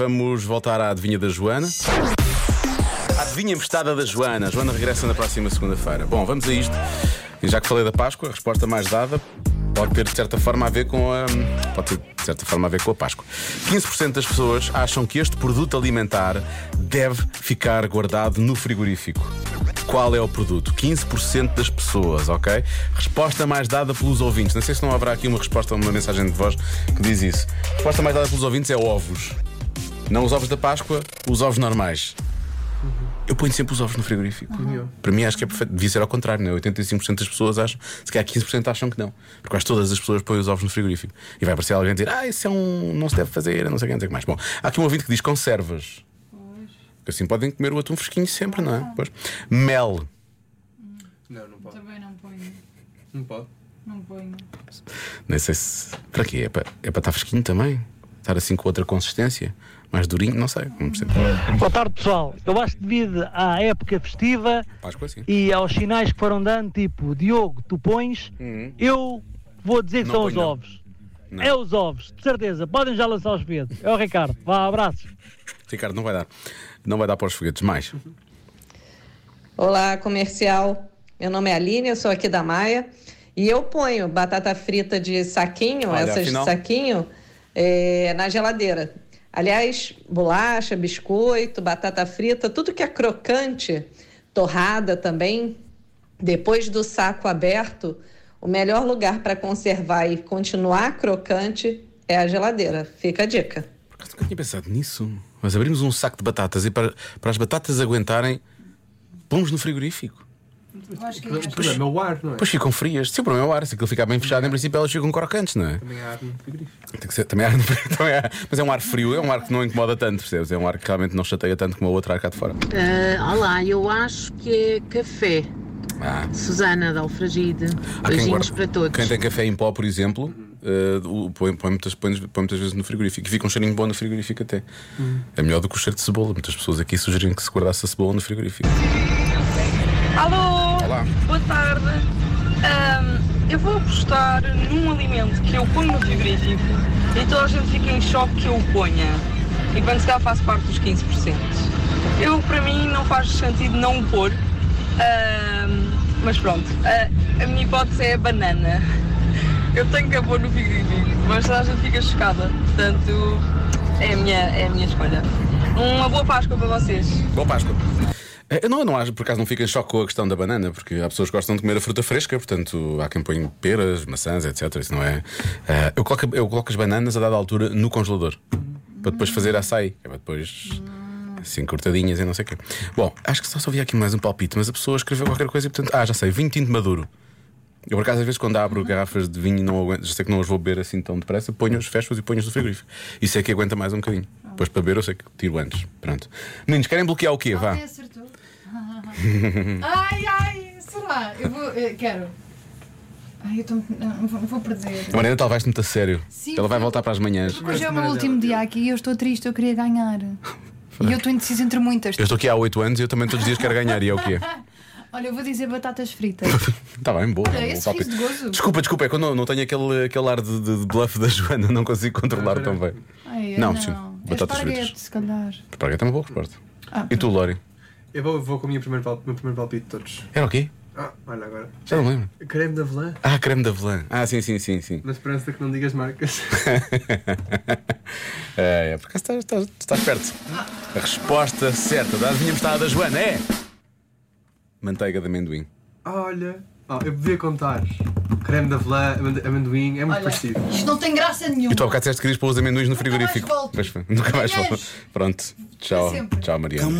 Vamos voltar à adivinha da Joana. A adivinha emprestada da Joana. A Joana regressa na próxima segunda-feira. Bom, vamos a isto. Já que falei da Páscoa, a resposta mais dada pode ter de certa forma a ver com a. Pode ter de certa forma a ver com a Páscoa. 15% das pessoas acham que este produto alimentar deve ficar guardado no frigorífico. Qual é o produto? 15% das pessoas, ok? Resposta mais dada pelos ouvintes. Não sei se não haverá aqui uma resposta, uma mensagem de voz que diz isso. Resposta mais dada pelos ouvintes é ovos. Não os ovos da Páscoa, os ovos normais. Eu ponho sempre os ovos no frigorífico. Para mim acho que é perfeito. Devia ser ao contrário, não é? 85% das pessoas acham, se calhar 15% acham que não. Porque quase todas as pessoas põem os ovos no frigorífico. E vai aparecer alguém dizer, ah, isso é um. não se deve fazer, não sei o que, não sei o que mais. Bom, há aqui um ouvinte que diz conservas. Porque assim podem comer o atum fresquinho sempre, não é? Pois. Mel. Não, não pode. Também não ponho. Não pode. Não ponho. Nem sei se. Para quê? É para, é para estar fresquinho também? Estar assim com outra consistência? Mais durinho? Não sei. Não percebo. Boa tarde, pessoal. Eu acho que devido à época festiva Páscoa e aos sinais que foram dando, tipo, Diogo, tu pões, eu vou dizer que Não são os não. ovos. Não. É os ovos, de certeza. Podem já lançar os foguetes. É o Ricardo. Vá, abraços. Ricardo, não vai dar. Não vai dar para os foguetes. Mais. Olá, comercial. Meu nome é Aline, eu sou aqui da Maia. E eu ponho batata frita de saquinho, Olha, essas afinal. de saquinho, é, na geladeira. Aliás, bolacha, biscoito, batata frita, tudo que é crocante, torrada também, depois do saco aberto, o melhor lugar para conservar e continuar crocante é a geladeira. Fica a dica. Por nunca tinha pensado nisso. Mas abrimos um saco de batatas e para, para as batatas aguentarem, pomos no frigorífico. Eu acho que é O problema é o ar, não é? Depois ficam frias. Sim, o problema é o ar. Se aquilo ficar bem fechado, em princípio elas ficam crocantes, não é? Também há ar no frigorífico. Tem que ser, também há, também há- mas é um ar frio, é um ar que não incomoda tanto, percebes? É um ar que realmente não chateia tanto como a outra ar cá de fora. Ah, olá, eu acho que é café. Ah. Susana da Alfragide. Beijinhos guarda- para todos. Quem tem café em pó, por exemplo, o- põe, põe muitas, põe, põe muitas vezes no frigorífico e fica um cheirinho bom no frigorífico até. É melhor do que o cheiro de cebola. Muitas pessoas aqui sugeriram que se guardasse a cebola no frigorífico. Alô, Olá. boa tarde. Ahm, eu vou apostar num alimento que eu ponho no frigorífico e toda a gente fica em choque que eu o ponha. E quando se calhar faço parte dos 15%. Eu, para mim, não faz sentido não o pôr. Ahm, mas pronto, a, a minha hipótese é a banana. Eu tenho que a pôr no frigorífico, mas toda a gente fica chocada. Portanto, é a minha, é a minha escolha. Uma boa Páscoa para vocês. Boa Páscoa. Eh, Eu não, eu não acho, por acaso não fico em choque com a questão da banana, porque há pessoas que gostam de comer a fruta fresca, portanto há quem põe peras, maçãs, etc. Isso não é. Eh, eu, coloco, eu coloco as bananas a dada altura no congelador para depois fazer açaí, é para depois. Assim, cortadinhas e não sei o quê. Bom, acho que só só aqui mais um palpite, mas a pessoa escreveu qualquer coisa e portanto. Ah, já sei, vinho tinto maduro. Eu por acaso, às vezes, quando abro garrafas de vinho e não aguento, já sei que não as vou beber assim tão depressa, ponho-os, fecho-os e ponho-os no frigorífico. Isso é que aguenta mais um bocadinho. Depois para beber, eu sei que tiro antes. Pronto. Meninos, querem bloquear o quê? Vá. Acertou? ai, ai, será? Eu vou. eh, quero. Ai, eu estou. Não, vou, vou perder. A Mariana talvez muito a sério. Sim, Ela vai voltar para as manhãs. Porque hoje é o meu último dia aqui e eu estou triste, eu queria ganhar. E eu estou indecisa entre muitas. Eu estou aqui há 8 anos e eu também todos os dias quero ganhar. E é o quê? Olha, eu vou dizer batatas fritas. Está bem, boa. Olha, bom esse de gozo. Desculpa, desculpa, é que eu não, não tenho aquele, aquele ar de, de bluff da Joana, não consigo controlar tão bem. Ai, Não, não, sim, É batatas fritas. se calhar. Esparguete é uma boa resposta. Ah, E tu, Lori? Eu vou, vou com o meu primeiro, pal- meu primeiro palpite de todos. Era o quê? Ah, olha agora. Já não lembro. Creme de avelã. Ah, creme de avelã. Ah, sim, sim, sim, sim. Na esperança que não digas marcas. é, é, porque estás, estás, estás perto. A resposta certa da adivinha mostrada da Joana é. Manteiga de amendoim. olha. Ah, eu devia contar. Creme de avelã, amendo- amendoim, é muito Olha, parecido. isto não tem graça nenhuma. E tu há bocado disseste que querias pôr os amendoins no Nunca mais frigorífico. volto. Mas, nunca mais volto. Pronto. Tchau. Tchau, Mariana.